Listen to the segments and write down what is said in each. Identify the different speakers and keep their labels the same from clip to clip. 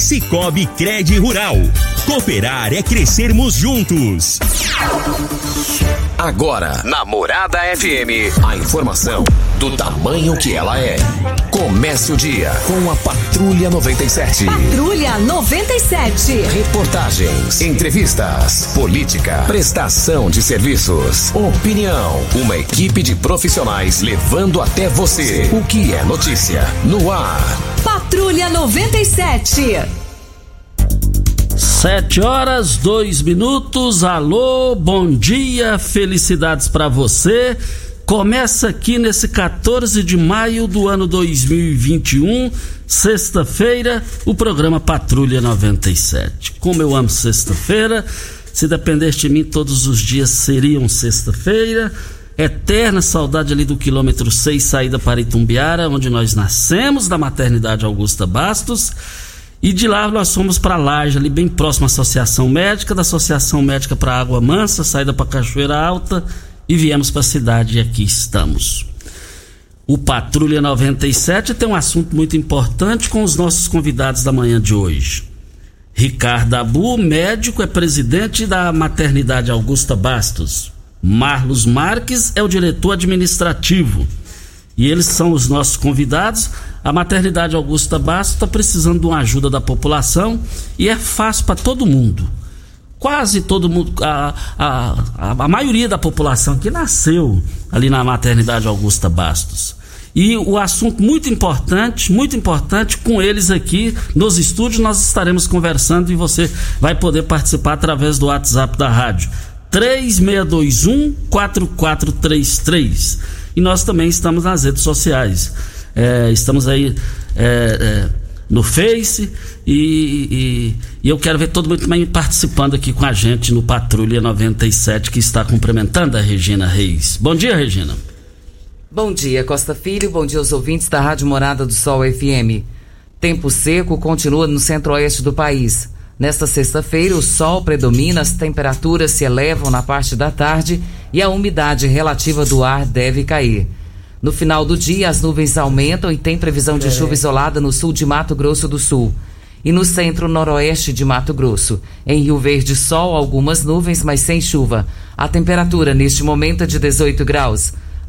Speaker 1: Cicobi Cred Rural. Cooperar é crescermos juntos.
Speaker 2: Agora, na Morada FM, a informação do tamanho que ela é. Comece o dia com a Patrulha 97.
Speaker 3: Patrulha 97.
Speaker 2: Reportagens, entrevistas, política, prestação de serviços, opinião. Uma equipe de profissionais levando até você o que é notícia no ar.
Speaker 3: Patrulha 97.
Speaker 4: Sete horas, dois minutos. Alô, bom dia, felicidades para você. Começa aqui nesse 14 de maio do ano 2021, sexta-feira, o programa Patrulha 97. Como eu amo sexta-feira, se dependesse de mim, todos os dias seriam sexta-feira. Eterna saudade ali do quilômetro 6, saída para Itumbiara, onde nós nascemos, da maternidade Augusta Bastos. E de lá nós fomos para Laje, ali bem próximo à Associação Médica, da Associação Médica para Água Mansa, saída para Cachoeira Alta e viemos para a cidade e aqui estamos. O Patrulha 97 tem um assunto muito importante com os nossos convidados da manhã de hoje. Ricardo Abu, médico, é presidente da Maternidade Augusta Bastos. Marlos Marques é o diretor administrativo. E eles são os nossos convidados. A maternidade Augusta Bastos está precisando de uma ajuda da população e é fácil para todo mundo. Quase todo mundo, a, a, a, maioria da população que nasceu ali na maternidade Augusta Bastos. E o assunto muito importante, muito importante, com eles aqui nos estúdios, nós estaremos conversando e você vai poder participar através do WhatsApp da rádio. 3621 4433. E nós também estamos nas redes sociais. É, estamos aí é, é, no Face e, e, e, eu quero ver todo mundo também participando aqui com a gente no Patrulha 97 que está cumprimentando a Regina Reis. Bom dia, Regina.
Speaker 5: Bom dia, Costa Filho. Bom dia aos ouvintes da Rádio Morada do Sol FM. Tempo seco continua no centro-oeste do país. Nesta sexta-feira, o sol predomina, as temperaturas se elevam na parte da tarde e a umidade relativa do ar deve cair. No final do dia, as nuvens aumentam e tem previsão de chuva isolada no sul de Mato Grosso do Sul. E no centro-noroeste de Mato Grosso. Em Rio Verde, sol, algumas nuvens, mas sem chuva. A temperatura neste momento é de 18 graus.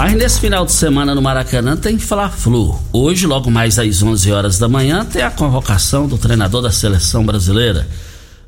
Speaker 4: Mas nesse final de semana no Maracanã tem Fla-Flu. Hoje, logo mais às 11 horas da manhã, tem a convocação do treinador da seleção brasileira.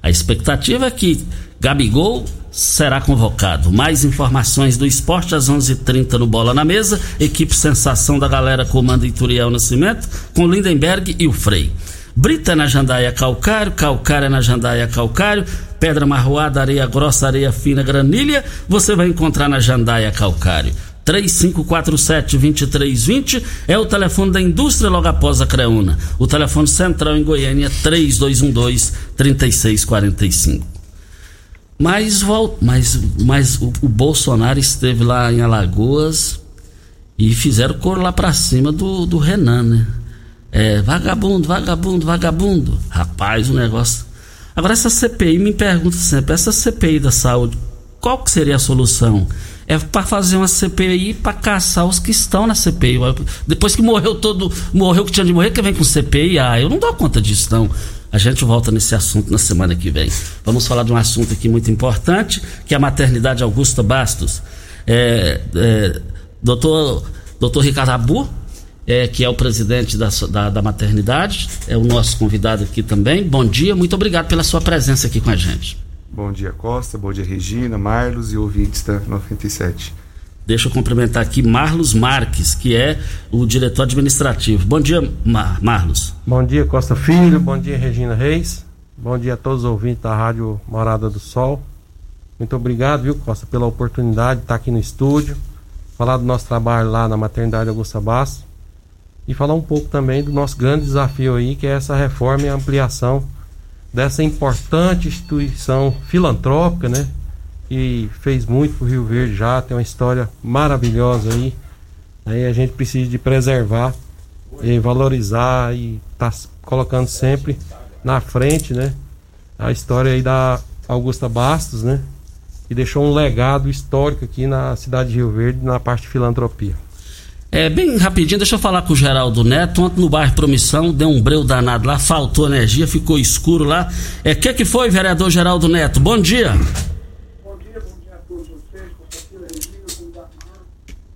Speaker 4: A expectativa é que Gabigol será convocado. Mais informações do esporte às 11:30 h 30 no Bola na Mesa. Equipe Sensação da Galera comanda Ituriel Nascimento com Lindenberg e o Frei. Brita na Jandaia Calcário, Calcária na Jandaia Calcário, Pedra Marroada, Areia Grossa, Areia Fina, Granilha, você vai encontrar na Jandaia Calcário. 3547-2320 é o telefone da indústria logo após a Creuna. O telefone central em Goiânia é 3212-3645. Mas, mas, mas o, o, Bolsonaro esteve lá em Alagoas e fizeram cor lá pra cima do, do Renan, né? É, vagabundo, vagabundo, vagabundo. Rapaz, o negócio. Agora, essa CPI, me pergunta sempre, essa CPI da saúde, qual que seria a solução? É para fazer uma CPI para caçar os que estão na CPI. Depois que morreu todo, morreu que tinha de morrer, que vem com CPI, ah, eu não dou conta disso não. A gente volta nesse assunto na semana que vem. Vamos falar de um assunto aqui muito importante, que é a maternidade Augusta Bastos. É, é, doutor, doutor Ricardo Abu, é, que é o presidente da, da, da, maternidade, é o nosso convidado aqui também. Bom dia, muito obrigado pela sua presença aqui com a gente.
Speaker 6: Bom dia, Costa. Bom dia, Regina, Marlos e ouvintes da 97.
Speaker 4: Deixa eu cumprimentar aqui Marlos Marques, que é o diretor administrativo. Bom dia, Mar Marlos.
Speaker 7: Bom dia, Costa Filho. Bom dia, Regina Reis. Bom dia a todos os ouvintes da Rádio Morada do Sol. Muito obrigado, viu, Costa, pela oportunidade de estar aqui no estúdio, falar do nosso trabalho lá na Maternidade Augusta Bastos e falar um pouco também do nosso grande desafio aí, que é essa reforma e ampliação dessa importante instituição filantrópica, né? Que fez muito pro Rio Verde já, tem uma história maravilhosa aí. Aí a gente precisa de preservar e valorizar e tá colocando sempre na frente, né? A história aí da Augusta Bastos, né? Que deixou um legado histórico aqui na cidade de Rio Verde na parte de filantropia.
Speaker 4: É, bem rapidinho, deixa eu falar com o Geraldo Neto. Ontem no bairro Promissão, deu um breu danado lá, faltou energia, ficou escuro lá. É, que que foi, vereador Geraldo Neto? Bom dia.
Speaker 8: Bom dia, bom dia a todos vocês,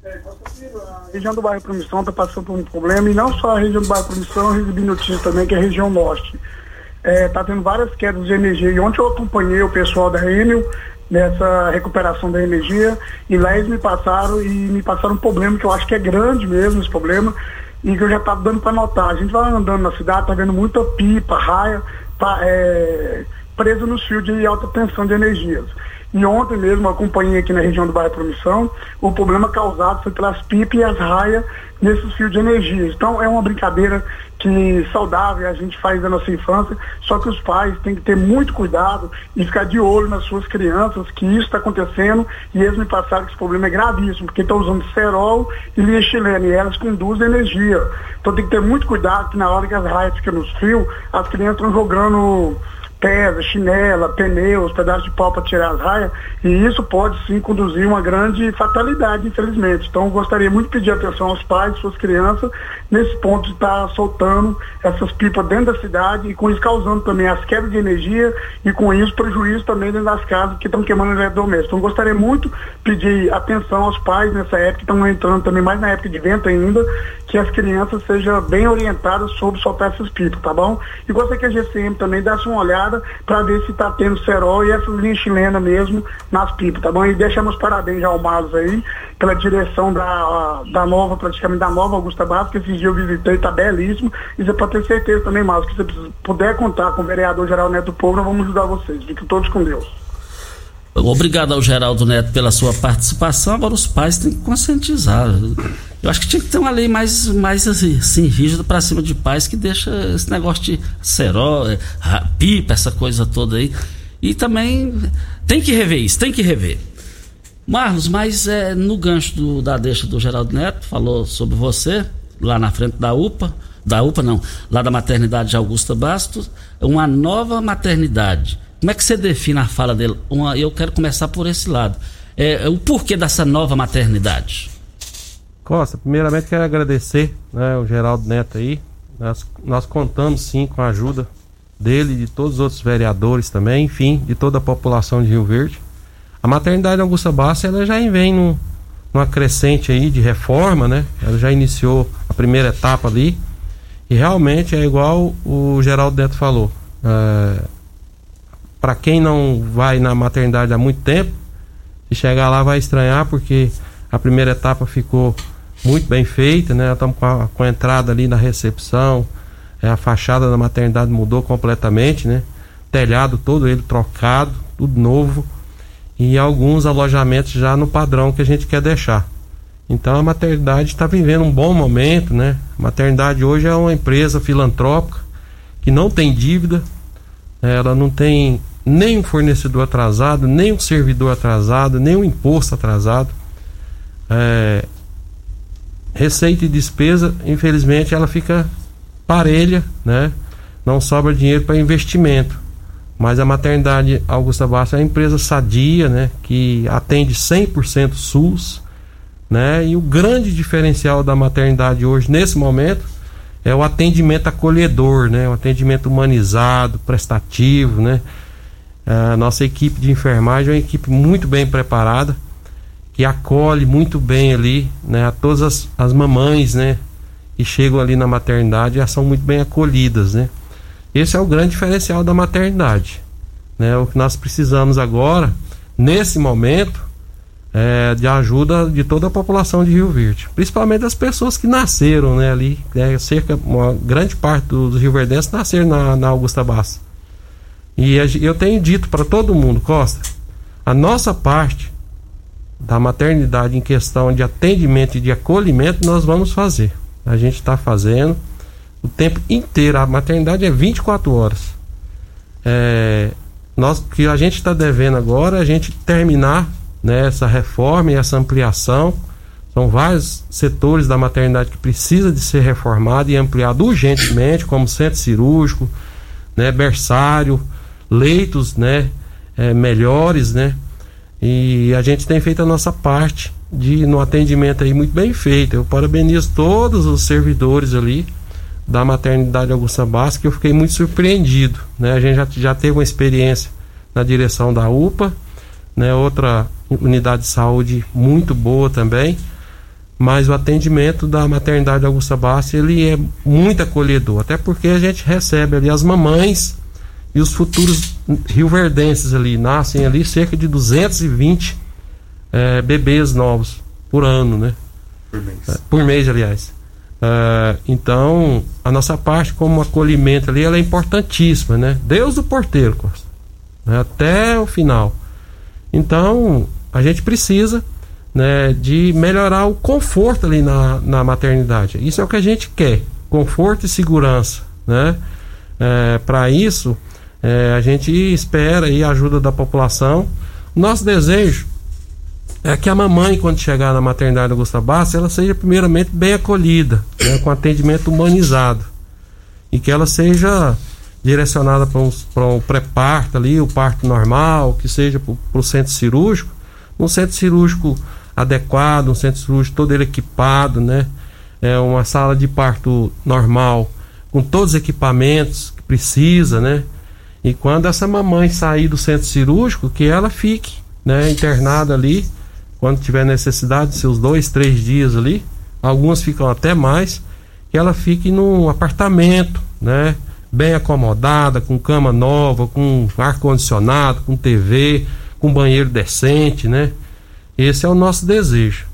Speaker 8: é, a região do bairro Promissão está passando por um problema, e não só a região do bairro Promissão, eu recebi notícia também que é a região norte. Está é, tá tendo várias quedas de energia, e ontem eu acompanhei o pessoal da Enel, nessa recuperação da energia e lá eles me passaram e me passaram um problema que eu acho que é grande mesmo esse problema e que eu já estava dando para notar. A gente vai andando na cidade, tá vendo muita pipa, raia, tá, é, presa nos fios de alta tensão de energias. E ontem mesmo acompanhei aqui na região do bairro Promissão, o problema causado foi pelas pipas e as raias nesses fios de energia. Então é uma brincadeira que saudável a gente faz da nossa infância, só que os pais têm que ter muito cuidado e ficar de olho nas suas crianças, que isso está acontecendo, e eles me passaram que esse problema é gravíssimo, porque estão usando cerol e linha chilena, e elas conduzem energia. Então tem que ter muito cuidado que na hora que as raias ficam nos fios, as crianças estão jogando pesa, chinela, pneus, pedaços de pau para tirar as raias, e isso pode sim conduzir uma grande fatalidade, infelizmente. Então, gostaria muito de pedir atenção aos pais, suas crianças, nesse ponto de estar tá soltando essas pipas dentro da cidade e com isso causando também as quedas de energia e com isso prejuízo também dentro das casas que estão queimando eletrodomésticos. Então, gostaria muito de pedir atenção aos pais nessa época, que estão entrando também mais na época de vento ainda, que as crianças sejam bem orientadas sobre soltar essas pipas, tá bom? E gostaria que a GCM também desse uma olhada para ver se está tendo cerol e essas linhas chilenas mesmo nas pipas, tá bom? E deixamos parabéns ao Marlos aí pela direção da, da nova, praticamente da nova Augusta Bastos, que esses dias eu visitei, está belíssimo. E você pode ter certeza também, Marlos, que se você puder contar com o vereador Geral Neto Povo, nós vamos ajudar vocês. Fiquem todos com Deus.
Speaker 4: Obrigado ao Geraldo Neto pela sua participação. Agora os pais têm que conscientizar. Eu acho que tinha que ter uma lei mais, mais assim, assim rígida para cima de pais que deixa esse negócio de cerol, é, pipa, essa coisa toda aí. E também tem que rever isso, tem que rever. Marlos, mas é, no gancho do, da deixa do Geraldo Neto, falou sobre você, lá na frente da UPA, da UPA não, lá da maternidade de Augusta Bastos, uma nova maternidade. Como é que você define a fala dele? Uma, eu quero começar por esse lado. É, o porquê dessa nova maternidade?
Speaker 7: Costa, primeiramente quero agradecer né, o Geraldo Neto aí. Nós, nós contamos sim com a ajuda dele de todos os outros vereadores também, enfim, de toda a população de Rio Verde. A maternidade Augusta Bassa ela já vem num, numa crescente aí de reforma, né? Ela já iniciou a primeira etapa ali. E realmente é igual o Geraldo Neto falou. É, Para quem não vai na maternidade há muito tempo, se chegar lá vai estranhar porque a primeira etapa ficou muito bem feita, né? Estamos com a, com a entrada ali na recepção, é, a fachada da maternidade mudou completamente, né? Telhado todo ele trocado, tudo novo e alguns alojamentos já no padrão que a gente quer deixar. Então a maternidade está vivendo um bom momento, né? A maternidade hoje é uma empresa filantrópica que não tem dívida? Ela não tem nem um fornecedor atrasado, nem um servidor atrasado, nem um imposto atrasado. É, receita e despesa, infelizmente, ela fica parelha, né? Não sobra dinheiro para investimento. Mas a maternidade Augusta Bastos é uma empresa sadia, né? Que atende 100% SUS, né? E o grande diferencial da maternidade hoje, nesse momento, é o atendimento acolhedor, né? O atendimento humanizado, prestativo, né? A nossa equipe de enfermagem é uma equipe muito bem preparada, que acolhe muito bem ali, né? A todas as, as mamães, né? Que chegam ali na maternidade já são muito bem acolhidas, né? Esse é o grande diferencial da maternidade. Né? O que nós precisamos agora, nesse momento, é de ajuda de toda a população de Rio Verde. Principalmente as pessoas que nasceram né, ali. Né, cerca, uma grande parte dos rioverdenses nasceram na, na Augusta Bassa. E eu tenho dito para todo mundo, Costa, a nossa parte da maternidade em questão de atendimento e de acolhimento nós vamos fazer. A gente está fazendo o tempo inteiro. A maternidade é 24 horas. É, nós, que a gente está devendo agora é a gente terminar né, essa reforma e essa ampliação. São vários setores da maternidade que precisa de ser reformado e ampliado urgentemente, como centro cirúrgico, né, berçário, leitos, né, é, melhores, né. E a gente tem feito a nossa parte de no atendimento aí muito bem feito. Eu parabenizo todos os servidores ali da maternidade Augusta Bastos, que eu fiquei muito surpreendido. Né? A gente já, já teve uma experiência na direção da UPA, né? outra unidade de saúde muito boa também, mas o atendimento da maternidade Augusta Bastos ele é muito acolhedor, até porque a gente recebe ali as mamães e os futuros rioverdenses ali, nascem ali cerca de 220 é, bebês novos por ano, né?
Speaker 6: Por mês.
Speaker 7: É, por mês, aliás. Uh, então, a nossa parte como acolhimento ali, ela é importantíssima, né? Deus do porteiro, né? até o final. Então, a gente precisa né, de melhorar o conforto ali na, na maternidade. Isso é o que a gente quer, conforto e segurança, né? É, Para isso, é, a gente espera a ajuda da população. Nosso desejo é que a mamãe, quando chegar na maternidade Augusta Bastos, ela seja primeiramente bem acolhida, né, com atendimento humanizado. E que ela seja direcionada para um, um pré-parto ali, o parto normal, que seja para o centro cirúrgico, um centro cirúrgico adequado, um centro cirúrgico todo ele equipado, né? É uma sala de parto normal, com todos os equipamentos que precisa, né? E quando essa mamãe sair do centro cirúrgico, que ela fique, né, internada ali quando tiver necessidade, seus dois, três dias ali, algumas ficam até mais, que ela fique num apartamento, né? Bem acomodada, com cama nova, com ar condicionado, com TV, com banheiro decente, né? Esse é o nosso desejo.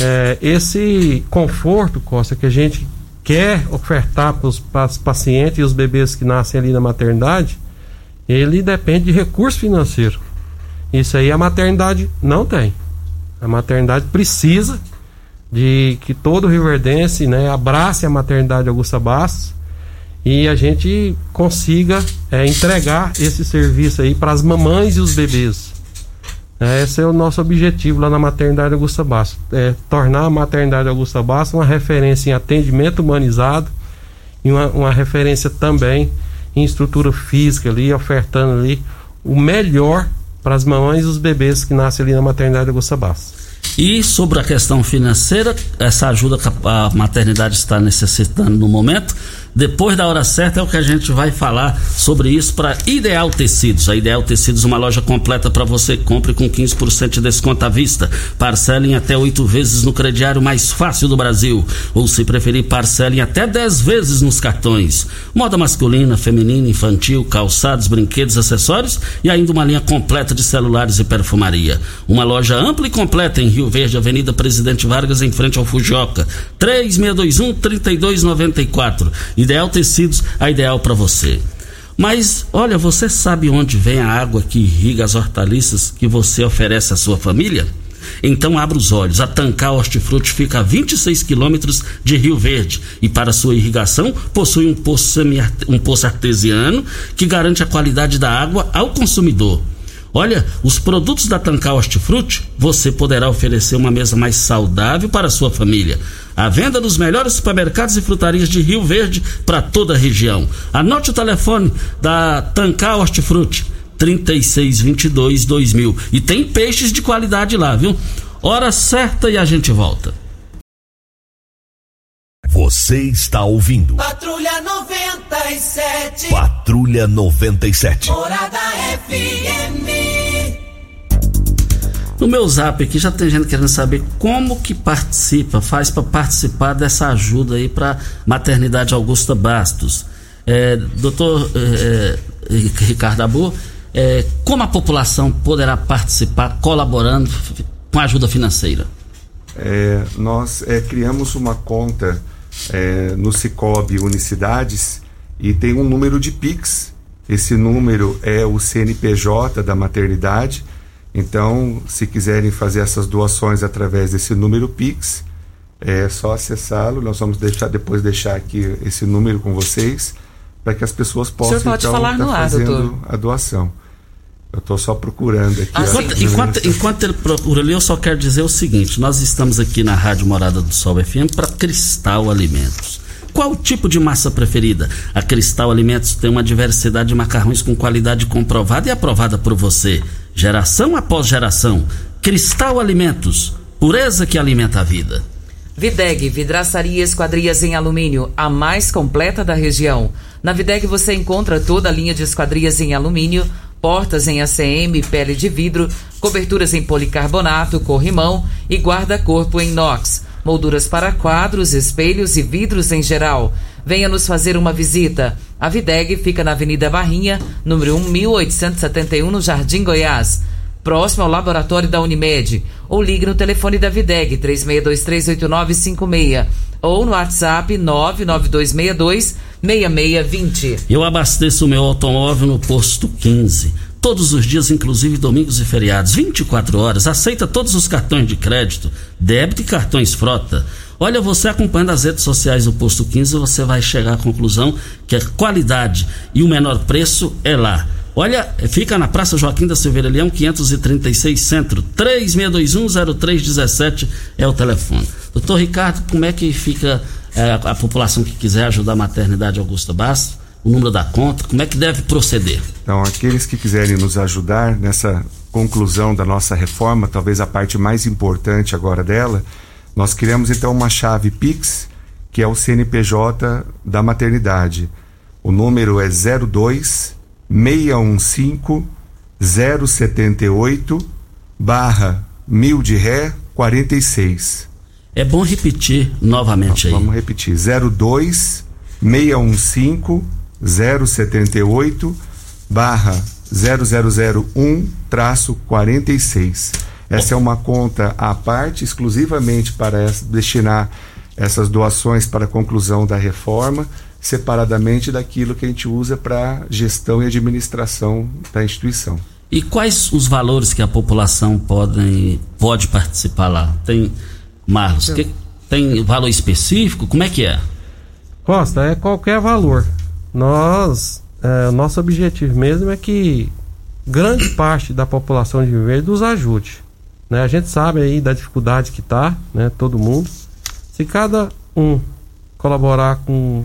Speaker 7: É, esse conforto, Costa, que a gente quer ofertar para os pacientes e os bebês que nascem ali na maternidade, ele depende de recurso financeiro. Isso aí a maternidade não tem. A maternidade precisa de que todo rioverdense né, abrace a maternidade Augusta Bastos e a gente consiga é, entregar esse serviço aí para as mamães e os bebês. É, esse é o nosso objetivo lá na maternidade Augusta Bastos, é tornar a maternidade Augusta Bastos uma referência em atendimento humanizado e uma, uma referência também em estrutura física ali, ofertando ali o melhor para as mamães e os bebês que nascem ali na maternidade Augusta Bastos.
Speaker 4: E sobre a questão financeira, essa ajuda que a maternidade está necessitando no momento, depois da hora certa é o que a gente vai falar sobre isso para Ideal Tecidos. A Ideal Tecidos uma loja completa para você. Compre com 15% de desconto à vista. Parcelem até oito vezes no crediário mais fácil do Brasil. Ou se preferir, parcelem até 10 vezes nos cartões. Moda masculina, feminina, infantil, calçados, brinquedos, acessórios e ainda uma linha completa de celulares e perfumaria. Uma loja ampla e completa em Rio Verde, Avenida Presidente Vargas, em frente ao Fujoca. 3621 3294. Ideal Tecidos, a ideal para você. Mas, olha, você sabe onde vem a água que irriga as hortaliças que você oferece à sua família? Então abra os olhos. A Tancar Hortifruti fica a 26 quilômetros de Rio Verde e para sua irrigação possui um poço, um poço artesiano que garante a qualidade da água ao consumidor. Olha, os produtos da Tancar Hortifruti, você poderá oferecer uma mesa mais saudável para a sua família. A venda nos melhores supermercados e frutarias de Rio Verde para toda a região. Anote o telefone da Tancar Hortifruti, 3622 2000. E tem peixes de qualidade lá, viu? Hora certa e a gente volta.
Speaker 1: Você está ouvindo
Speaker 9: Patrulha 97.
Speaker 1: Patrulha 97.
Speaker 9: Morada FM.
Speaker 4: No meu zap aqui já tem gente querendo saber como que participa, faz para participar dessa ajuda aí para maternidade Augusta Bastos. É, doutor é, é, Ricardo Abu, é, como a população poderá participar colaborando com a ajuda financeira?
Speaker 6: É, nós é, criamos uma conta no Cicobi Unicidades e tem um número de Pix. Esse número é o CNPJ da maternidade. Então, se quiserem fazer essas doações através desse número Pix, é só acessá-lo. Nós vamos deixar depois deixar aqui esse número com vocês para que as pessoas possam
Speaker 5: pode
Speaker 6: então
Speaker 5: falar
Speaker 6: tá
Speaker 5: no ar,
Speaker 6: fazendo
Speaker 5: doutor.
Speaker 6: a doação. Eu estou só procurando aqui.
Speaker 5: Ah.
Speaker 4: Enquanto, enquanto, enquanto ele procura ali, eu só quero dizer o seguinte: nós estamos aqui na Rádio Morada do Sol FM para Cristal Alimentos. Qual o tipo de massa preferida? A Cristal Alimentos tem uma diversidade de macarrões com qualidade comprovada e aprovada por você, geração após geração. Cristal Alimentos, pureza que alimenta a vida.
Speaker 5: Videg, vidraçaria e esquadrias em alumínio, a mais completa da região. Na Videg você encontra toda a linha de esquadrias em alumínio, portas em ACM, pele de vidro, coberturas em policarbonato, corrimão e guarda-corpo em inox, molduras para quadros, espelhos e vidros em geral. Venha nos fazer uma visita. A Videg fica na Avenida Barrinha, número 1871, no Jardim Goiás próximo ao laboratório da Unimed, ou ligue no telefone da Videg 36238956 ou no WhatsApp 992626620.
Speaker 4: Eu abasteço meu automóvel no posto 15. Todos os dias, inclusive domingos e feriados, 24 horas, aceita todos os cartões de crédito, débito e cartões frota. Olha, você acompanhando as redes sociais do Posto 15, você vai chegar à conclusão que a qualidade e o menor preço é lá. Olha, fica na Praça Joaquim da Silveira Leão, 536 Centro, 36210317 é o telefone. Doutor Ricardo, como é que fica é, a população que quiser ajudar a maternidade Augusta Bastos? O número da conta, como é que deve proceder?
Speaker 6: Então, aqueles que quiserem nos ajudar nessa conclusão da nossa reforma, talvez a parte mais importante agora dela, nós criamos então uma chave Pix, que é o CNPJ da maternidade. O número é 02 615 078 barra mil de ré 46.
Speaker 4: É bom repetir novamente aí.
Speaker 6: Vamos repetir. 02 615 078 barra 0001 traço 46. Essa é uma conta à parte, exclusivamente para essa- destinar essas doações para a conclusão da reforma, separadamente daquilo que a gente usa para gestão e administração da instituição.
Speaker 4: E quais os valores que a população podem, pode participar lá? Tem, Marlos, que- tem valor específico? Como é que é?
Speaker 7: Costa, é qualquer valor. Nós, é, o nosso objetivo mesmo é que grande parte da população de Rio Verde nos ajude. Né? A gente sabe aí da dificuldade que tá, né? Todo mundo. Se cada um colaborar com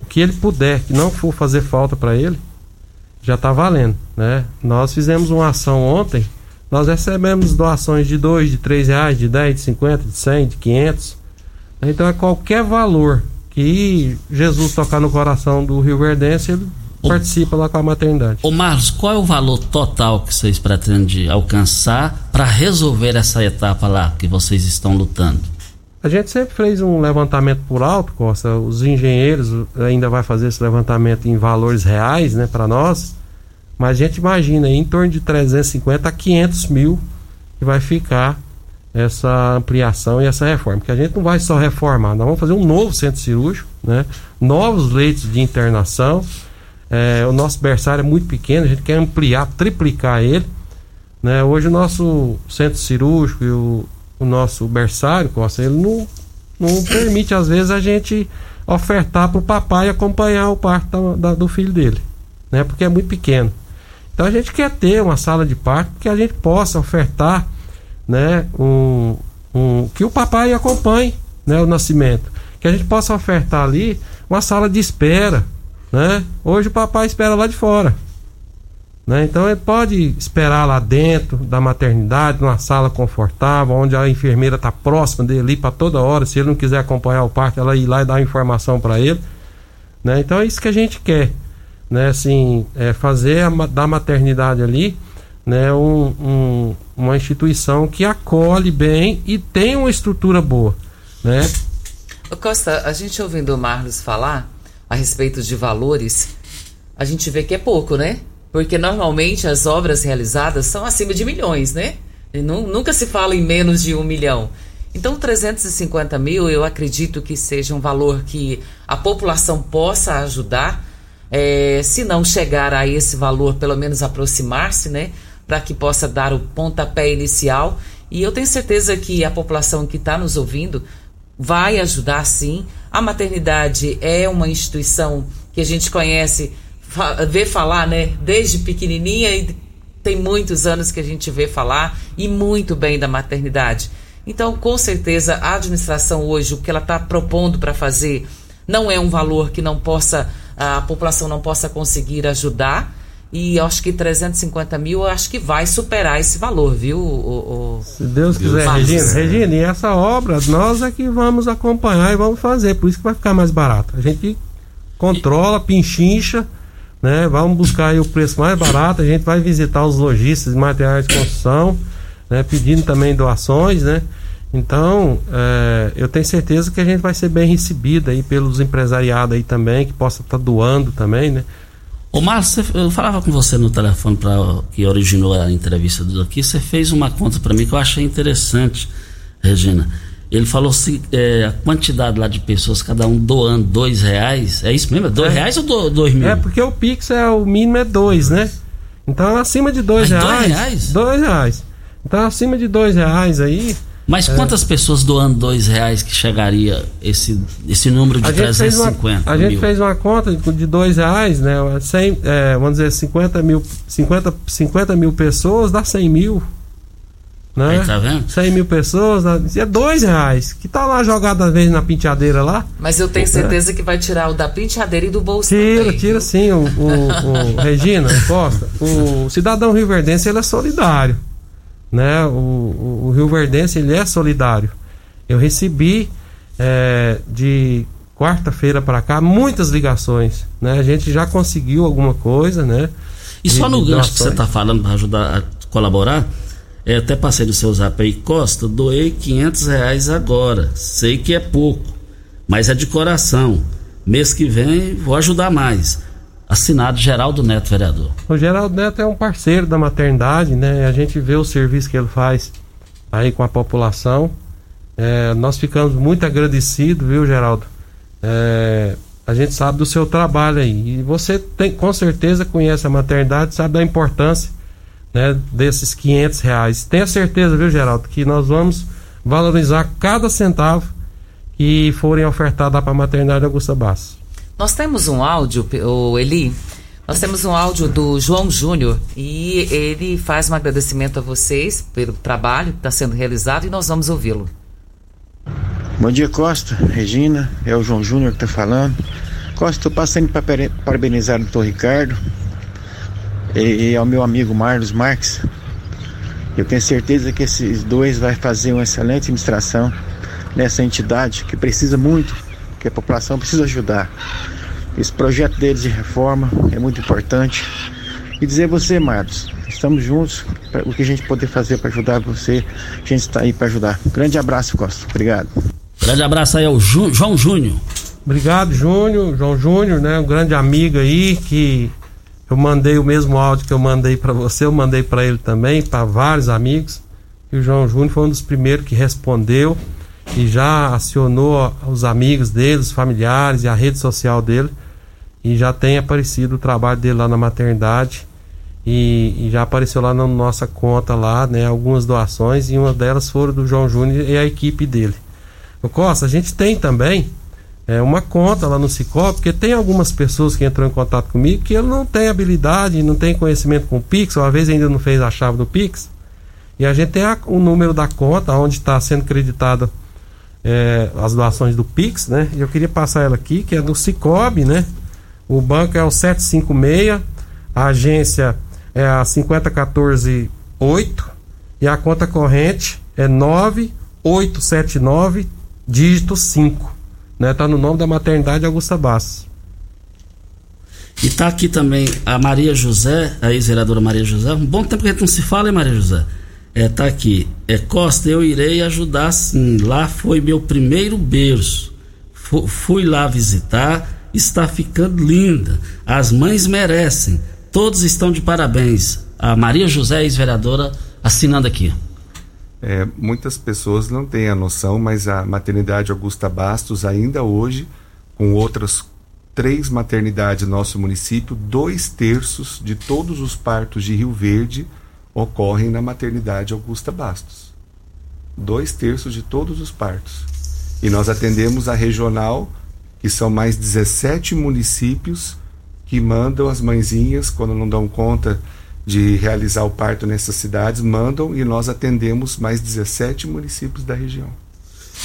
Speaker 7: o que ele puder, que não for fazer falta para ele, já tá valendo, né? Nós fizemos uma ação ontem, nós recebemos doações de dois, de três reais, de 10, de 50, de 100, de 500. Então é qualquer valor que Jesus tocar no coração do Rio Verdense, ele participa lá com a maternidade.
Speaker 4: Ô Marlos, qual é o valor total que vocês pretendem alcançar para resolver essa etapa lá que vocês estão lutando?
Speaker 7: A gente sempre fez um levantamento por alto, Costa. Os engenheiros ainda vai fazer esse levantamento em valores reais, né, para nós. Mas a gente imagina em torno de 350 a 500 mil que vai ficar essa ampliação e essa reforma. Porque a gente não vai só reformar, nós vamos fazer um novo centro cirúrgico, né? Novos leitos de internação. É, o nosso berçário é muito pequeno, a gente quer ampliar, triplicar ele. Né? Hoje o nosso centro cirúrgico e o, o nosso berçário, Costa, ele não, não permite às vezes a gente ofertar para o papai acompanhar o parto da, da, do filho dele, né? Porque é muito pequeno. Então a gente quer ter uma sala de parto que a gente possa ofertar, né? Um, um, que o papai acompanhe, né? O nascimento, que a gente possa ofertar ali uma sala de espera, né? Hoje o papai espera lá de fora, né? Então ele pode esperar lá dentro da maternidade, numa sala confortável, onde a enfermeira está próxima dele para toda hora. Se ele não quiser acompanhar o parto, ela ir lá e dar informação para ele. Né? Então é isso que a gente quer. Né? Assim, é fazer a, da maternidade ali né? Um, um, uma instituição que acolhe bem e tem uma estrutura boa. Né?
Speaker 5: Costa, a gente ouvindo o Marlos falar a respeito de valores, a gente vê que é pouco, né? Porque normalmente as obras realizadas são acima de milhões, né? nunca se fala em menos de um milhão. Então, 350 mil, eu acredito que seja um valor que a população possa ajudar, é, se não chegar a esse valor, pelo menos aproximar-se, né? Para que possa dar o pontapé inicial. E eu tenho certeza que a população que está nos ouvindo vai ajudar sim. A maternidade é uma instituição que a gente conhece vê falar, né, desde pequenininha e tem muitos anos que a gente vê falar e muito bem da maternidade. Então, com certeza, a administração hoje, o que ela está propondo para fazer, não é um valor que não possa, a população não possa conseguir ajudar. E acho que 350 mil, eu acho que vai superar esse valor, viu? O,
Speaker 7: o Se Deus, Deus quiser, Regina. Regina, e essa obra nós é que vamos acompanhar e vamos fazer, por isso que vai ficar mais barato. A gente controla, pinchincha né? Vamos buscar o preço mais barato, a gente vai visitar os lojistas de materiais de construção, né? Pedindo também doações, né? Então, é, eu tenho certeza que a gente vai ser bem recebido aí pelos empresariados aí também, que possa estar tá doando também, né?
Speaker 4: Ô Márcio, eu falava com você no telefone para que originou a entrevista do aqui, você fez uma conta para mim que eu achei interessante, Regina. Ele falou se é, a quantidade lá de pessoas, cada um doando dois reais. É isso mesmo? É dois é. reais ou do, dois mil?
Speaker 7: É, porque o Pix é o mínimo é dois, né? Então acima de dois Mas reais. Dois reais? Dois reais. Então acima de dois reais aí.
Speaker 4: Mas é. quantas pessoas doando dois reais que chegaria esse, esse número de a 350?
Speaker 7: Uma, a gente fez uma conta de dois reais, né? 100, é, vamos dizer, 50 mil, 50, 50 mil pessoas dá 100 mil. Né? Aí, tá vendo? 100 mil pessoas, é dois reais. Que tá lá jogado às vezes na penteadeira lá.
Speaker 5: Mas eu tenho certeza é. que vai tirar o da penteadeira e do bolso
Speaker 7: Tira,
Speaker 5: também,
Speaker 7: tira sim. O, o, o Regina Costa, o cidadão rioverdense ele é solidário. Né? O, o, o rioverdense ele é solidário. Eu recebi é, de quarta-feira para cá muitas ligações. Né? A gente já conseguiu alguma coisa, né?
Speaker 4: E só no gancho que você está falando para ajudar a colaborar, até passei no seu zap aí, Costa, doei 500 reais agora. Sei que é pouco, mas é de coração. Mês que vem vou ajudar mais. Assinado Geraldo Neto, vereador.
Speaker 7: O Geraldo Neto é um parceiro da maternidade, né? A gente vê o serviço que ele faz aí com a população. É, nós ficamos muito agradecidos, viu, Geraldo? É, a gente sabe do seu trabalho aí. E você tem, com certeza conhece a maternidade, sabe da importância né, desses 500 reais. Tenha certeza, viu, Geraldo, que nós vamos valorizar cada centavo que forem ofertados para a maternidade Augusta Bastos.
Speaker 5: Nós temos um áudio, o Eli, nós temos um áudio do João Júnior e ele faz um agradecimento a vocês pelo trabalho que está sendo realizado e nós vamos ouvi-lo.
Speaker 10: Bom dia, Costa, Regina, é o João Júnior que está falando. Costa, estou passando para parabenizar o doutor Ricardo e, e ao meu amigo Marlos Marques. Eu tenho certeza que esses dois vai fazer uma excelente administração nessa entidade que precisa muito, que a população precisa ajudar. Esse projeto deles de reforma é muito importante. E dizer a você, Marlos, estamos juntos. O que a gente poder fazer para ajudar você, a gente está aí para ajudar. Grande abraço, Costa. Obrigado.
Speaker 4: Grande abraço aí ao Ju, João Júnior.
Speaker 7: Obrigado, Júnior, João Júnior, né? Um grande amigo aí que eu mandei o mesmo áudio que eu mandei para você, eu mandei para ele também, para vários amigos. E o João Júnior foi um dos primeiros que respondeu e já acionou os amigos dele, os familiares e a rede social dele. E já tem aparecido o trabalho dele lá na maternidade. E, e, já apareceu lá na nossa conta lá, né, algumas doações e uma delas foram do João Júnior e a equipe dele. O Costa, a gente tem também é, uma conta lá no Cicobi, porque tem algumas pessoas que entram em contato comigo que ele não tem habilidade, não tem conhecimento com o Pix, uma vez ainda não fez a chave do Pix. E a gente tem a, o número da conta onde está sendo creditada é, as doações do Pix, né? Eu queria passar ela aqui, que é do Cicobi, né? O banco é o 756, a agência é a 50148 e a conta corrente é 9879 dígito 5. Né? Tá no nome da maternidade Augusta Bastos.
Speaker 4: E tá aqui também a Maria José, a ex-vereadora Maria José. Um bom tempo que a gente não se fala, hein, Maria José? É, tá aqui. É, Costa, eu irei ajudar sim. Lá foi meu primeiro berço. F fui lá visitar, está ficando linda. As mães merecem. Todos estão de parabéns. A Maria José, ex-vereadora, assinando aqui.
Speaker 6: É, muitas pessoas não têm a noção, mas a maternidade Augusta Bastos, ainda hoje, com outras três maternidades no nosso município, dois terços de todos os partos de Rio Verde ocorrem na maternidade Augusta Bastos. Dois terços de todos os partos. E nós atendemos a regional, que são mais 17 municípios que mandam as mãezinhas, quando não dão conta de realizar o parto nessas cidades, mandam e nós atendemos mais 17 municípios da região.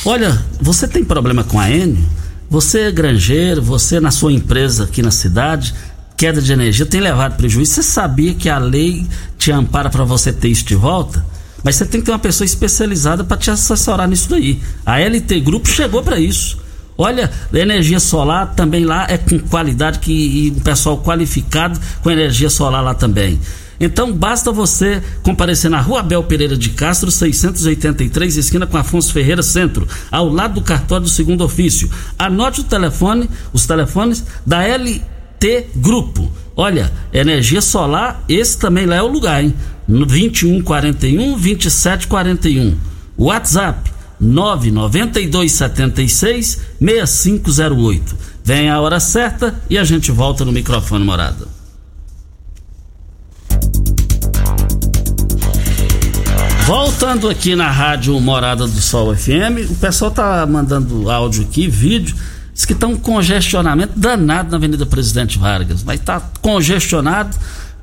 Speaker 4: Olha, você tem problema com a Enio? Você é granjeiro, você na sua empresa aqui na cidade, queda de energia tem levado prejuízo. Você sabia que a lei te ampara para você ter isso de volta? Mas você tem que ter uma pessoa especializada para te assessorar nisso daí. A LT Grupo chegou para isso. Olha, energia solar também lá é com qualidade que e um pessoal qualificado com energia solar lá também. Então basta você comparecer na Rua Abel Pereira de Castro, 683, esquina com Afonso Ferreira Centro, ao lado do cartório do segundo ofício. Anote o telefone, os telefones da LT Grupo. Olha, energia solar, esse também lá é o lugar, hein? 2141 2741. WhatsApp 99276 6508. Vem a hora certa e a gente volta no microfone morada. Voltando aqui na rádio Morada do Sol FM, o pessoal tá mandando áudio aqui, vídeo. Diz que está um congestionamento danado na Avenida Presidente Vargas. Mas está congestionado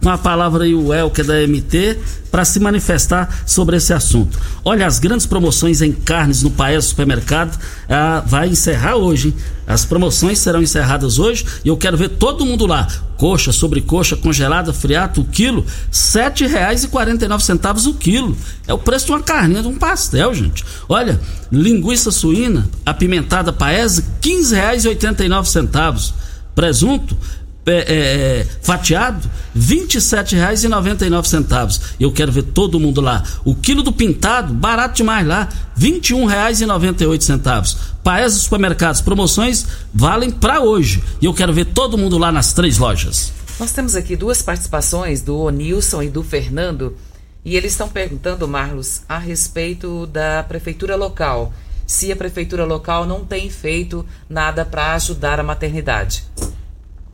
Speaker 4: com a palavra aí o El, que é da MT, para se manifestar sobre esse assunto. Olha, as grandes promoções em carnes no Paes Supermercado ah, vai encerrar hoje. Hein? As promoções serão encerradas hoje e eu quero ver todo mundo lá. Coxa, sobrecoxa, congelada, friato, o quilo, R$ 7,49 o quilo. É o preço de uma carninha, de um pastel, gente. Olha, linguiça suína, apimentada Paes, R$ 15,89. Presunto, é, é, é, fatiado, R$ 27,99. Eu quero ver todo mundo lá. O quilo do pintado, barato demais lá, R$ 21,98. Paes dos supermercados, promoções valem para hoje. E eu quero ver todo mundo lá nas três lojas.
Speaker 5: Nós temos aqui duas participações do Onilson e do Fernando. E eles estão perguntando, Marlos, a respeito da prefeitura local. Se a prefeitura local não tem feito nada para ajudar a maternidade.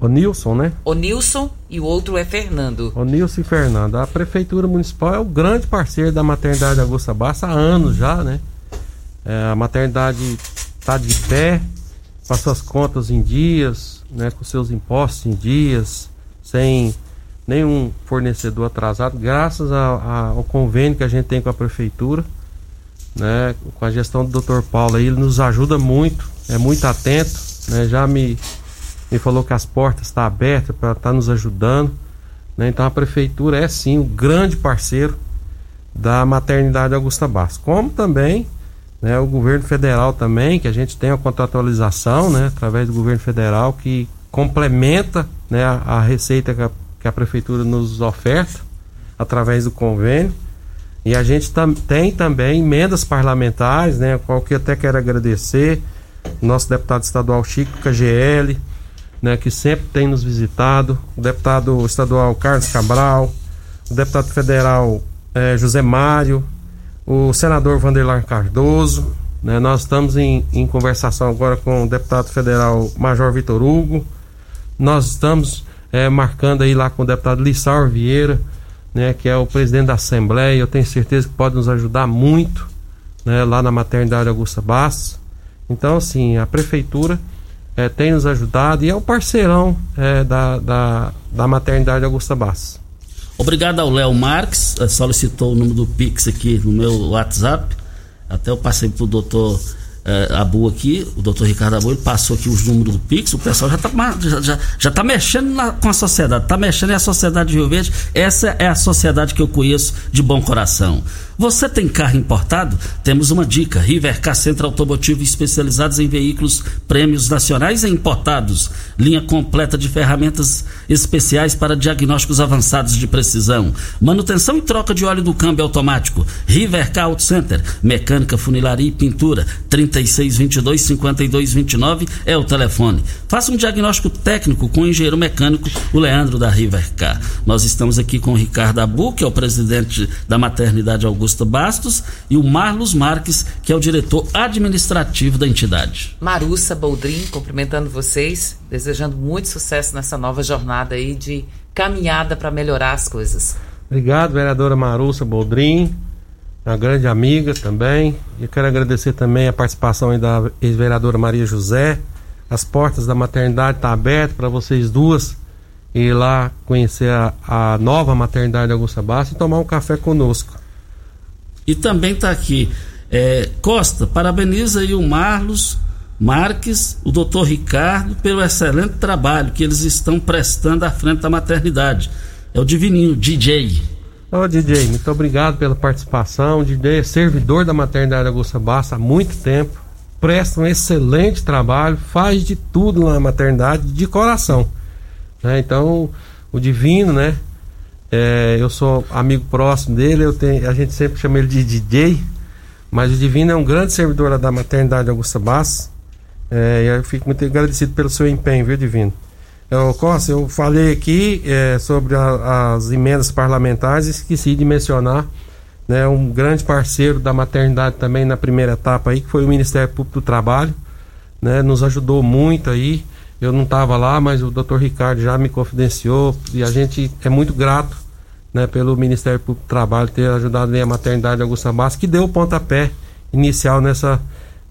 Speaker 7: O Nilson, né?
Speaker 5: O Nilson e o outro é Fernando.
Speaker 7: O Nilson e Fernando. A Prefeitura Municipal é o grande parceiro da maternidade Augusta Bassa há anos já, né? É, a maternidade está de pé, com as suas contas em dias, né? com seus impostos em dias, sem nenhum fornecedor atrasado, graças a, a, ao convênio que a gente tem com a Prefeitura, né? Com a gestão do Dr. Paulo aí, ele nos ajuda muito, é muito atento, né? Já me ele falou que as portas estão tá abertas para estar tá nos ajudando. Né? Então a prefeitura é sim o grande parceiro da maternidade Augusta Bastos. Como também né, o governo federal também, que a gente tem a contratualização né, através do governo federal que complementa né, a, a receita que a, que a prefeitura nos oferta através do convênio. E a gente tam, tem também emendas parlamentares, né, qual que eu até quero agradecer, nosso deputado estadual Chico KGL, né, que sempre tem nos visitado, o deputado estadual Carlos Cabral, o deputado federal eh, José Mário, o senador Vanderlan Cardoso. Né, nós estamos em, em conversação agora com o deputado federal Major Vitor Hugo. Nós estamos é, marcando aí lá com o deputado Lissauer Vieira, né, que é o presidente da Assembleia. Eu tenho certeza que pode nos ajudar muito né, lá na maternidade Augusta Bastos. Então, assim, a prefeitura é, tem nos ajudado e é o parceirão é, da, da, da maternidade Augusta Bastos.
Speaker 4: Obrigado ao Léo Marques, eh, solicitou o número do Pix aqui no meu WhatsApp. Até eu passei para o doutor é, Abu aqui, o doutor Ricardo Abu, ele passou aqui os números do Pix, o pessoal já está já, já, já tá mexendo na, com a sociedade, está mexendo em a sociedade de Rio Verde, essa é a sociedade que eu conheço de bom coração. Você tem carro importado? Temos uma dica: Rivercar Centro Automotivo especializados em veículos prêmios nacionais e importados. Linha completa de ferramentas especiais para diagnósticos avançados de precisão. Manutenção e troca de óleo do câmbio automático. Rivercar Auto Center. Mecânica, funilaria e pintura. 3622 5229 é o telefone. Faça um diagnóstico técnico com o engenheiro mecânico, o Leandro da Rivercar. Nós estamos aqui com o Ricardo Abu, que é o presidente da maternidade Augusto Augusta Bastos e o Marlos Marques, que é o diretor administrativo da entidade.
Speaker 5: Marussa Boldrin, cumprimentando vocês, desejando muito sucesso nessa nova jornada aí de caminhada para melhorar as coisas.
Speaker 7: Obrigado, vereadora Marussa Boldrin, uma grande amiga também. E quero agradecer também a participação da ex-vereadora Maria José. As portas da maternidade estão tá abertas para vocês duas ir lá conhecer a, a nova maternidade Augusta Bastos e tomar um café conosco.
Speaker 4: E também está aqui, é, Costa, parabeniza aí o Marlos Marques, o doutor Ricardo, pelo excelente trabalho que eles estão prestando à frente da maternidade. É o Divininho, DJ.
Speaker 7: Ô DJ, muito obrigado pela participação. O DJ é servidor da maternidade Augusta Bassa há muito tempo. Presta um excelente trabalho, faz de tudo na maternidade de coração. Né? Então, o Divino, né? É, eu sou amigo próximo dele, eu tenho, a gente sempre chama ele de DJ, mas o Divino é um grande servidor da maternidade Augusta Bass. É, eu fico muito agradecido pelo seu empenho, viu, Divino? Eu, Costa, eu falei aqui é, sobre a, as emendas parlamentares e esqueci de mencionar né, um grande parceiro da maternidade também na primeira etapa aí, que foi o Ministério Público do Trabalho. Né, nos ajudou muito aí. Eu não estava lá, mas o Dr. Ricardo já me confidenciou e a gente é muito grato né, pelo Ministério Público do Trabalho ter ajudado a maternidade Augusta Bastos, que deu o pontapé inicial nessa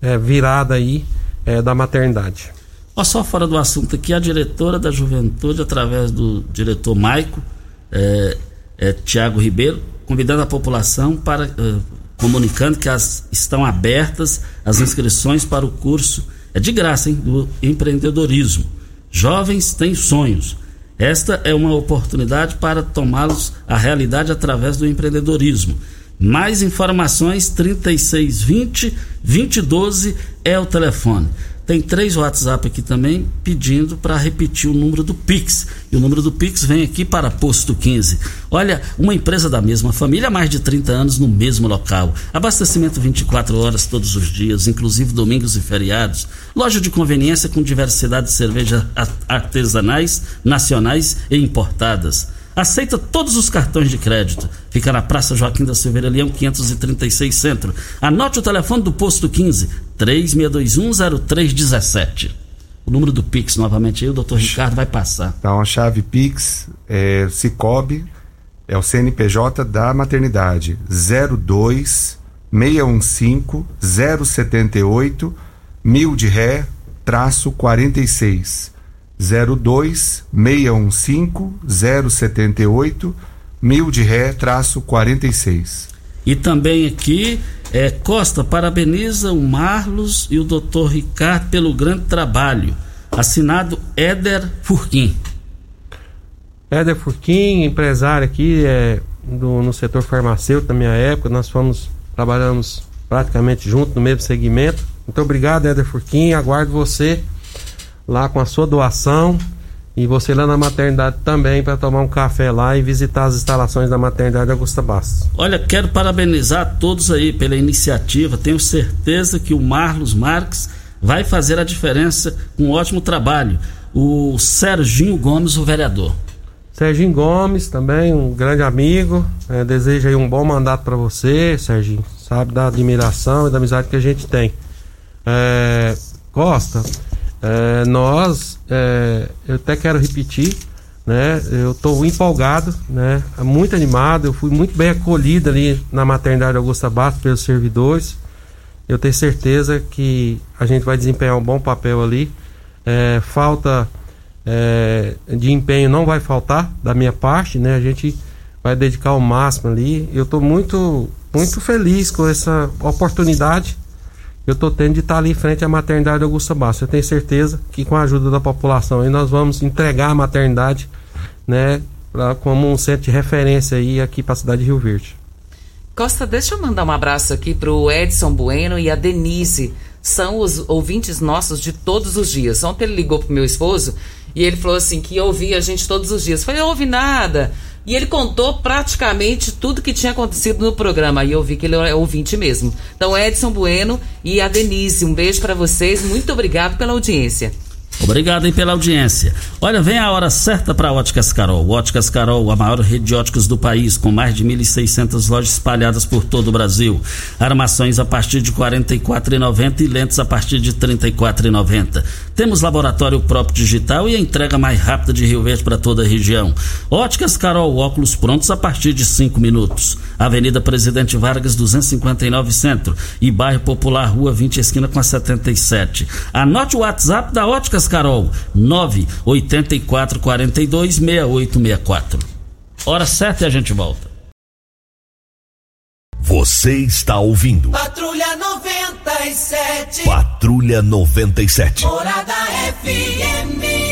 Speaker 7: é, virada aí é, da maternidade.
Speaker 4: Ó, só fora do assunto aqui, a diretora da Juventude, através do diretor Maico, é, é, Tiago Ribeiro, convidando a população para, comunicando que as, estão abertas as inscrições para o curso é de graça, hein? Do empreendedorismo. Jovens têm sonhos. Esta é uma oportunidade para tomá-los à realidade através do empreendedorismo. Mais informações 3620 2012 é o telefone. Tem três WhatsApp aqui também pedindo para repetir o número do Pix. E o número do Pix vem aqui para Posto 15. Olha, uma empresa da mesma família há mais de 30 anos no mesmo local. Abastecimento 24 horas todos os dias, inclusive domingos e feriados. Loja de conveniência com diversidade de cervejas artesanais, nacionais e importadas Aceita todos os cartões de crédito. Fica na Praça Joaquim da Silveira Leão, 536 Centro. Anote o telefone do posto 15 36210317. O número do Pix novamente aí, o doutor Ricardo vai passar.
Speaker 6: Então a chave Pix é Cicobi, é o CNPJ da maternidade 02 615 078 mil de ré traço 46 02 615 078 mil de ré traço 46.
Speaker 4: E também aqui é, Costa parabeniza o Marlos e o doutor Ricardo pelo grande trabalho. Assinado Éder Furquim.
Speaker 7: Éder Furquim, empresário aqui é, do, no setor farmacêutico da minha época, nós fomos, trabalhamos praticamente junto no mesmo segmento. Muito obrigado, Éder Furquim, aguardo você lá com a sua doação e você lá na maternidade também para tomar um café lá e visitar as instalações da maternidade Augusta Bastos.
Speaker 4: Olha, quero parabenizar todos aí pela iniciativa. Tenho certeza que o Marlos Marques vai fazer a diferença com um ótimo trabalho. O Serginho Gomes, o vereador.
Speaker 7: Serginho Gomes, também um grande amigo. É, desejo aí um bom mandato para você, Serginho. Sabe da admiração e da amizade que a gente tem. É, Costa, é, nós, é, eu até quero repetir, né? Eu estou empolgado, né? Muito animado. Eu fui muito bem acolhido ali na maternidade Augusta Bastos pelos servidores. Eu tenho certeza que a gente vai desempenhar um bom papel ali. É, falta é, de empenho não vai faltar da minha parte, né? A gente vai dedicar o máximo ali. Eu estou muito, muito feliz com essa oportunidade eu estou tendo de estar ali em frente à maternidade Augusta Bastos. Eu tenho certeza que com a ajuda da população aí nós vamos entregar a maternidade, né, pra, como um centro de referência aí aqui para a cidade de Rio Verde.
Speaker 5: Costa, deixa eu mandar um abraço aqui para o Edson Bueno e a Denise. São os ouvintes nossos de todos os dias. Ontem ele ligou pro meu esposo e ele falou assim que ouvia a gente todos os dias. Eu falei, nada. E ele contou praticamente tudo que tinha acontecido no programa. Aí eu vi que ele é ouvinte mesmo. Então, Edson Bueno e a Denise, um beijo para vocês. Muito obrigado pela audiência.
Speaker 4: Obrigado aí pela audiência. Olha, vem a hora certa para Óticas Carol. Óticas Carol, a maior rede de óticos do país, com mais de 1.600 lojas espalhadas por todo o Brasil. Armações a partir de R$ 44,90 e lentes a partir de R$ 34,90. Temos laboratório próprio digital e a entrega mais rápida de Rio Verde para toda a região. Óticas Carol, óculos prontos a partir de 5 minutos. Avenida Presidente Vargas, 259 Centro e Bairro Popular, Rua 20, esquina com a 77. Anote o WhatsApp da Óticas Carol, 984 42 6864. Hora certa e a gente volta.
Speaker 1: Você está ouvindo.
Speaker 9: Patrulha 97.
Speaker 1: Patrulha 97.
Speaker 9: Morada FM.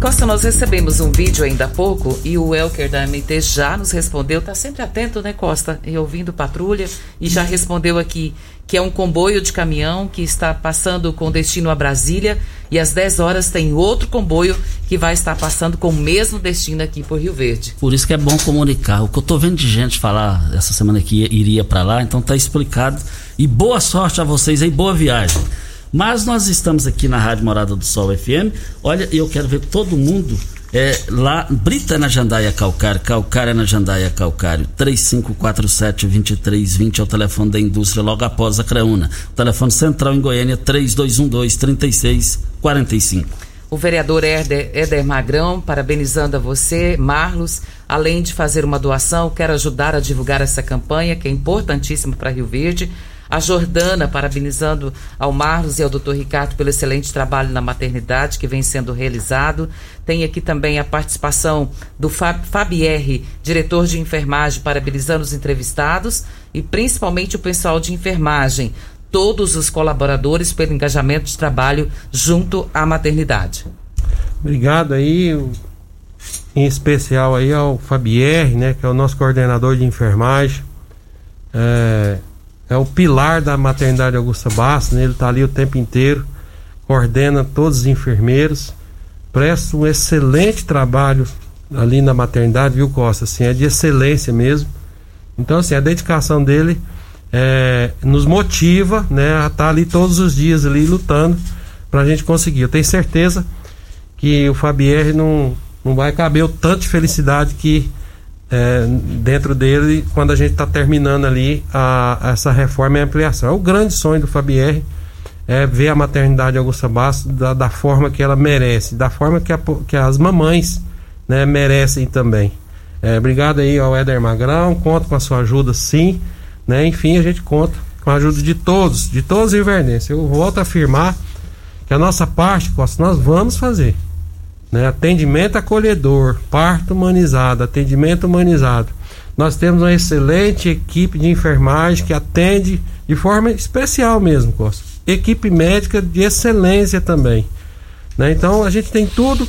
Speaker 5: Costa, nós recebemos um vídeo ainda há pouco e o Elker da MT já nos respondeu. Tá sempre atento, né, Costa? E ouvindo patrulha e já respondeu aqui que é um comboio de caminhão que está passando com destino a Brasília e às 10 horas tem outro comboio que vai estar passando com o mesmo destino aqui por Rio Verde.
Speaker 4: Por isso que é bom comunicar. O que eu tô vendo de gente falar essa semana que iria para lá, então tá explicado. E boa sorte a vocês aí, boa viagem. Mas nós estamos aqui na Rádio Morada do Sol FM. Olha, eu quero ver todo mundo é, lá, Brita na Jandaia Calcário, Calcário na Jandaia Calcário, 3547-2320 é o telefone da indústria logo após a Creuna. O telefone central em Goiânia, 3212-3645.
Speaker 5: O vereador Éder, Éder Magrão, parabenizando a você, Marlos, além de fazer uma doação, quero ajudar a divulgar essa campanha que é importantíssima para Rio Verde. A Jordana, parabenizando ao Marlos e ao Dr. Ricardo pelo excelente trabalho na maternidade que vem sendo realizado. Tem aqui também a participação do Fab, Fabier, diretor de enfermagem, parabenizando os entrevistados e principalmente o pessoal de enfermagem, todos os colaboradores pelo engajamento de trabalho junto à maternidade.
Speaker 7: Obrigado aí, em especial aí ao Fabier, né, que é o nosso coordenador de enfermagem. É, é o pilar da maternidade Augusta Bastos, né? ele está ali o tempo inteiro, coordena todos os enfermeiros, presta um excelente trabalho ali na maternidade, viu, Costa? Assim, é de excelência mesmo. Então, assim, a dedicação dele é, nos motiva né, a estar tá ali todos os dias ali lutando para a gente conseguir. Eu tenho certeza que o Fabier não, não vai caber o tanto de felicidade que é, dentro dele quando a gente está terminando ali a, essa reforma e ampliação. É o grande sonho do Fabier é ver a maternidade Augusta Bastos da, da forma que ela merece, da forma que, a, que as mamães né, merecem também. É, obrigado aí ao Éder Magrão, conto com a sua ajuda sim, né? Enfim, a gente conta com a ajuda de todos, de todos os invernenses. Eu volto a afirmar que a nossa parte, nós vamos fazer. Né? Atendimento acolhedor, parto humanizado, atendimento humanizado. Nós temos uma excelente equipe de enfermagem que atende de forma especial mesmo, Costa. Equipe médica de excelência também. Né? Então a gente tem tudo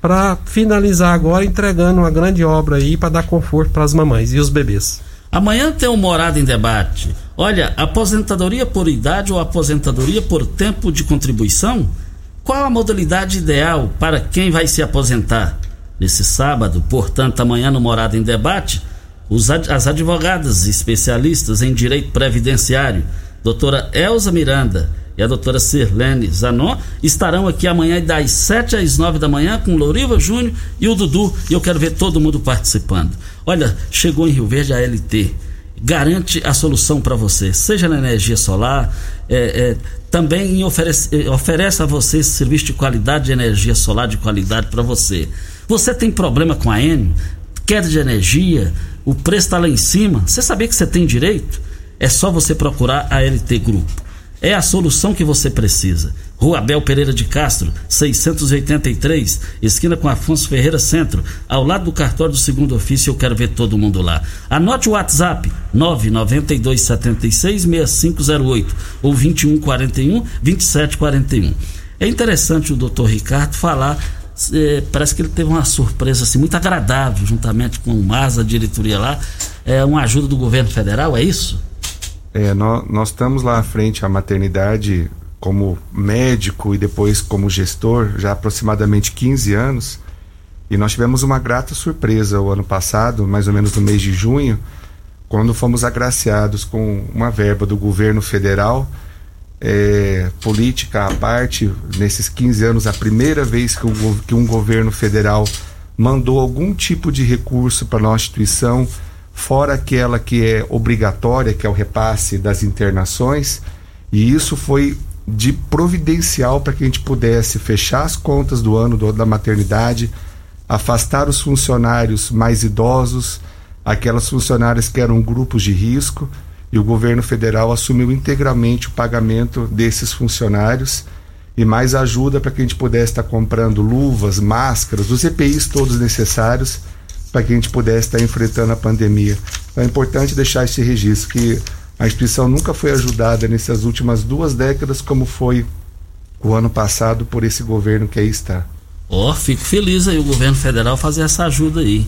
Speaker 7: para finalizar agora entregando uma grande obra aí para dar conforto para as mamães e os bebês.
Speaker 4: Amanhã tem um Morada em Debate. Olha, aposentadoria por idade ou aposentadoria por tempo de contribuição? Qual a modalidade ideal para quem vai se aposentar? Nesse sábado, portanto, amanhã no Morada em Debate, os, as advogadas especialistas em direito previdenciário, doutora Elza Miranda e a doutora Sirlene Zanon, estarão aqui amanhã das 7 às 9 da manhã com Louriva Júnior e o Dudu, e eu quero ver todo mundo participando. Olha, chegou em Rio Verde a LT garante a solução para você, seja na energia solar, é, é, também oferece, é, oferece a você esse serviço de qualidade de energia solar de qualidade para você. Você tem problema com a Enio, queda de energia, o preço está lá em cima, você sabia que você tem direito? É só você procurar a LT Grupo. É a solução que você precisa. Rua Abel Pereira de Castro, 683, esquina com Afonso Ferreira Centro, ao lado do cartório do segundo ofício. Eu quero ver todo mundo lá. Anote o WhatsApp 992766508 ou 2141 2741. É interessante o doutor Ricardo falar. É, parece que ele teve uma surpresa assim, muito agradável, juntamente com o MAS, a diretoria lá. É uma ajuda do governo federal, é isso?
Speaker 6: É, nós, nós estamos lá à frente à maternidade como médico e depois como gestor já há aproximadamente 15 anos. E nós tivemos uma grata surpresa o ano passado, mais ou menos no mês de junho, quando fomos agraciados com uma verba do governo federal, é, política à parte, nesses 15 anos, a primeira vez que, o, que um governo federal mandou algum tipo de recurso para a nossa instituição fora aquela que é obrigatória, que é o repasse das internações, e isso foi de providencial para que a gente pudesse fechar as contas do ano do, da maternidade, afastar os funcionários mais idosos, aquelas funcionárias que eram grupos de risco, e o governo federal assumiu integralmente o pagamento desses funcionários e mais ajuda para que a gente pudesse estar comprando luvas, máscaras, os EPIs todos necessários para que a gente pudesse estar enfrentando a pandemia. Então é importante deixar esse registro que a instituição nunca foi ajudada nessas últimas duas décadas como foi o ano passado por esse governo que aí está.
Speaker 4: Ó, oh, fico feliz aí o governo federal fazer essa ajuda aí.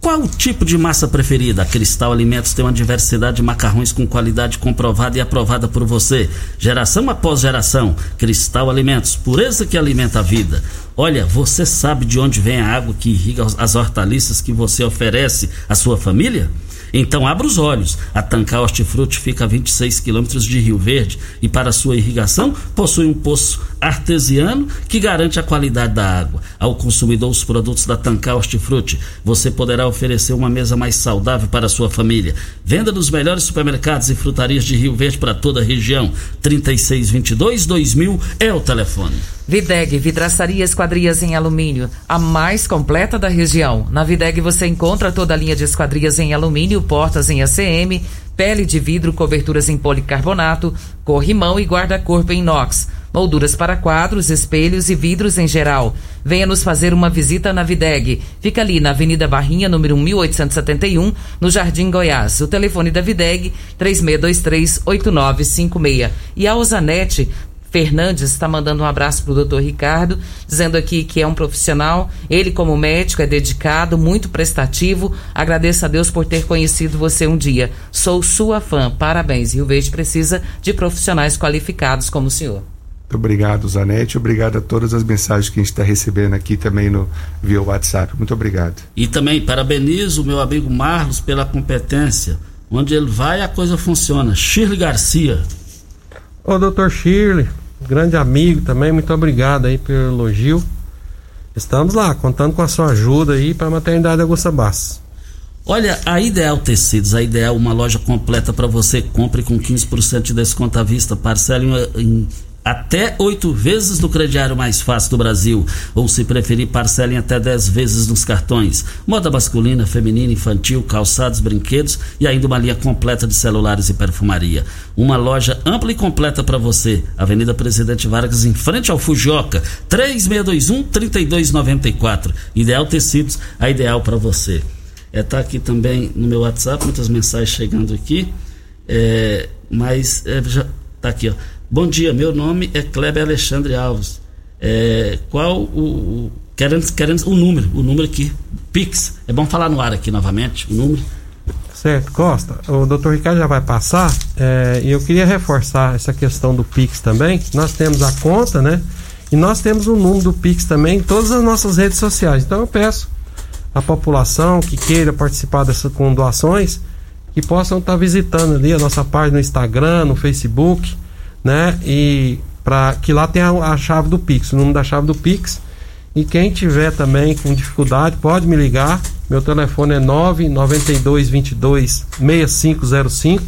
Speaker 4: Qual o tipo de massa preferida? A Cristal Alimentos tem uma diversidade de macarrões com qualidade comprovada e aprovada por você. Geração após geração. Cristal Alimentos, pureza que alimenta a vida. Olha, você sabe de onde vem a água que irriga as hortaliças que você oferece à sua família? Então abra os olhos. A Tancar Hortifruti fica a 26 quilômetros de Rio Verde e para sua irrigação possui um poço artesiano que garante a qualidade da água. Ao consumidor os produtos da Tancar Hortifruti, você poderá oferecer uma mesa mais saudável para sua família. Venda nos melhores supermercados e frutarias de Rio Verde para toda a região. 3622 2000 é o telefone.
Speaker 5: Videg Vidraçaria Esquadrias em Alumínio, a mais completa da região. Na Videg você encontra toda a linha de esquadrias em alumínio, portas em ACM, pele de vidro, coberturas em policarbonato, corrimão e guarda-corpo em inox, molduras para quadros, espelhos e vidros em geral. Venha nos fazer uma visita na Videg. Fica ali na Avenida Barrinha, número 1871, no Jardim Goiás. O telefone da Videg, 3623-8956. E a Ozanete Fernandes está mandando um abraço para o doutor Ricardo, dizendo aqui que é um profissional, ele como médico é dedicado, muito prestativo. Agradeço a Deus por ter conhecido você um dia. Sou sua fã, parabéns. Rio Verde precisa de profissionais qualificados como o senhor.
Speaker 6: Muito obrigado, Zanetti. Obrigado a todas as mensagens que a gente está recebendo aqui também no via WhatsApp. Muito obrigado.
Speaker 4: E também parabenizo o meu amigo Marlos pela competência. Onde ele vai, a coisa funciona. Shirley Garcia.
Speaker 7: Ô, doutor Shirley, grande amigo também, muito obrigado aí pelo elogio. Estamos lá, contando com a sua ajuda aí para a maternidade Augusta Bastos.
Speaker 4: Olha, a Ideal Tecidos, a Ideal, uma loja completa para você. Compre com 15% de desconto à vista. Parcele em, em até oito vezes no crediário mais fácil do Brasil. Ou, se preferir, parcelem até dez vezes nos cartões. Moda masculina, feminina, infantil, calçados, brinquedos e ainda uma linha completa de celulares e perfumaria. Uma loja ampla e completa para você. Avenida Presidente Vargas, em frente ao Fujioka. 3621-3294. Ideal Tecidos, a ideal para você. É, tá aqui também no meu WhatsApp, muitas mensagens chegando aqui. É, mas é, já tá aqui, ó. Bom dia, meu nome é Kleber Alexandre Alves. É, qual o, querendo, querendo o número, o número aqui, Pix. É bom falar no ar aqui novamente, o número.
Speaker 7: Certo, Costa. O doutor Ricardo já vai passar é, e eu queria reforçar essa questão do Pix também. Nós temos a conta, né? E nós temos o número do Pix também em todas as nossas redes sociais. Então eu peço à população que queira participar dessas com doações que possam estar visitando ali a nossa página no Instagram, no Facebook né? E para que lá tem a, chave do Pix, o número da chave do Pix. E quem tiver também com dificuldade pode me ligar, Meu telefone é 992226505,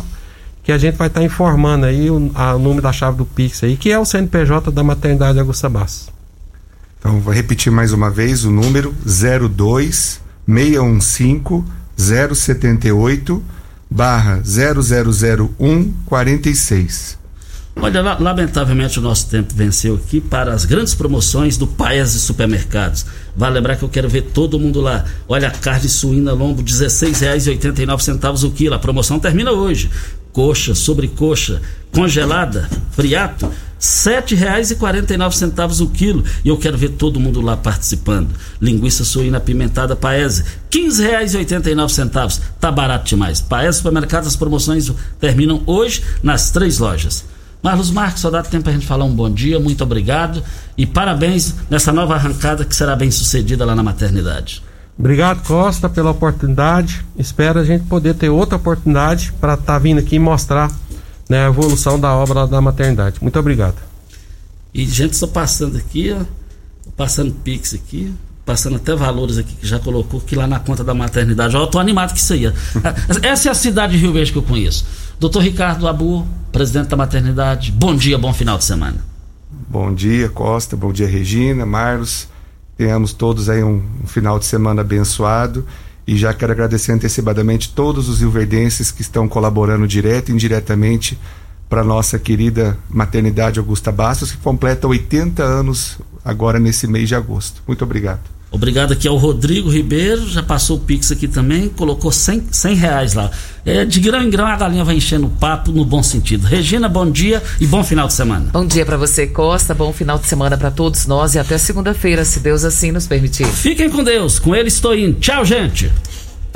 Speaker 7: que a gente vai estar tá informando aí o, a, número da chave do Pix aí, que é o CNPJ da Maternidade Augusta Bastos.
Speaker 6: Então, vou repetir mais uma vez o número 02 615 078 barra 0001 46.
Speaker 4: Olha, lamentavelmente o nosso tempo venceu aqui para as grandes promoções do Paes e Supermercados. Vale lembrar que eu quero ver todo mundo lá. Olha, a carne suína lombo, R$ 16,89 o quilo. A promoção termina hoje. Coxa, sobrecoxa, congelada, friato, R$ 7,49 o quilo. E eu quero ver todo mundo lá participando. Linguiça suína pimentada Paese, R$ 15,89. Tá barato demais. Paese Supermercados, as promoções terminam hoje nas três lojas. Marlos Marques, só dá tempo para a gente falar um bom dia, muito obrigado e parabéns nessa nova arrancada que será bem sucedida lá na maternidade.
Speaker 7: Obrigado, Costa, pela oportunidade. Espero a gente poder ter outra oportunidade para estar tá vindo aqui mostrar né, a evolução da obra da maternidade. Muito obrigado.
Speaker 4: E gente só passando aqui, ó, passando Pix aqui, passando até valores aqui que já colocou aqui lá na conta da maternidade. Ó, eu tô animado com isso aí. Essa é a cidade de Rio Verde que eu conheço. Doutor Ricardo Abu, presidente da maternidade, bom dia, bom final de semana.
Speaker 6: Bom dia, Costa, bom dia, Regina, Marlos. Tenhamos todos aí um, um final de semana abençoado. E já quero agradecer antecipadamente todos os ilverdenses que estão colaborando direto e indiretamente para nossa querida maternidade Augusta Bastos, que completa 80 anos agora nesse mês de agosto. Muito obrigado.
Speaker 4: Obrigado aqui ao Rodrigo Ribeiro, já passou o Pix aqui também, colocou 100, 100 reais lá. É, de grão em grão a galinha vai enchendo o papo no bom sentido. Regina, bom dia e bom final de semana.
Speaker 5: Bom dia para você, Costa, bom final de semana para todos nós e até segunda-feira, se Deus assim nos permitir.
Speaker 4: Fiquem com Deus, com ele estou indo. Tchau, gente.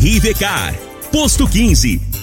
Speaker 1: Rivecar. Posto 15.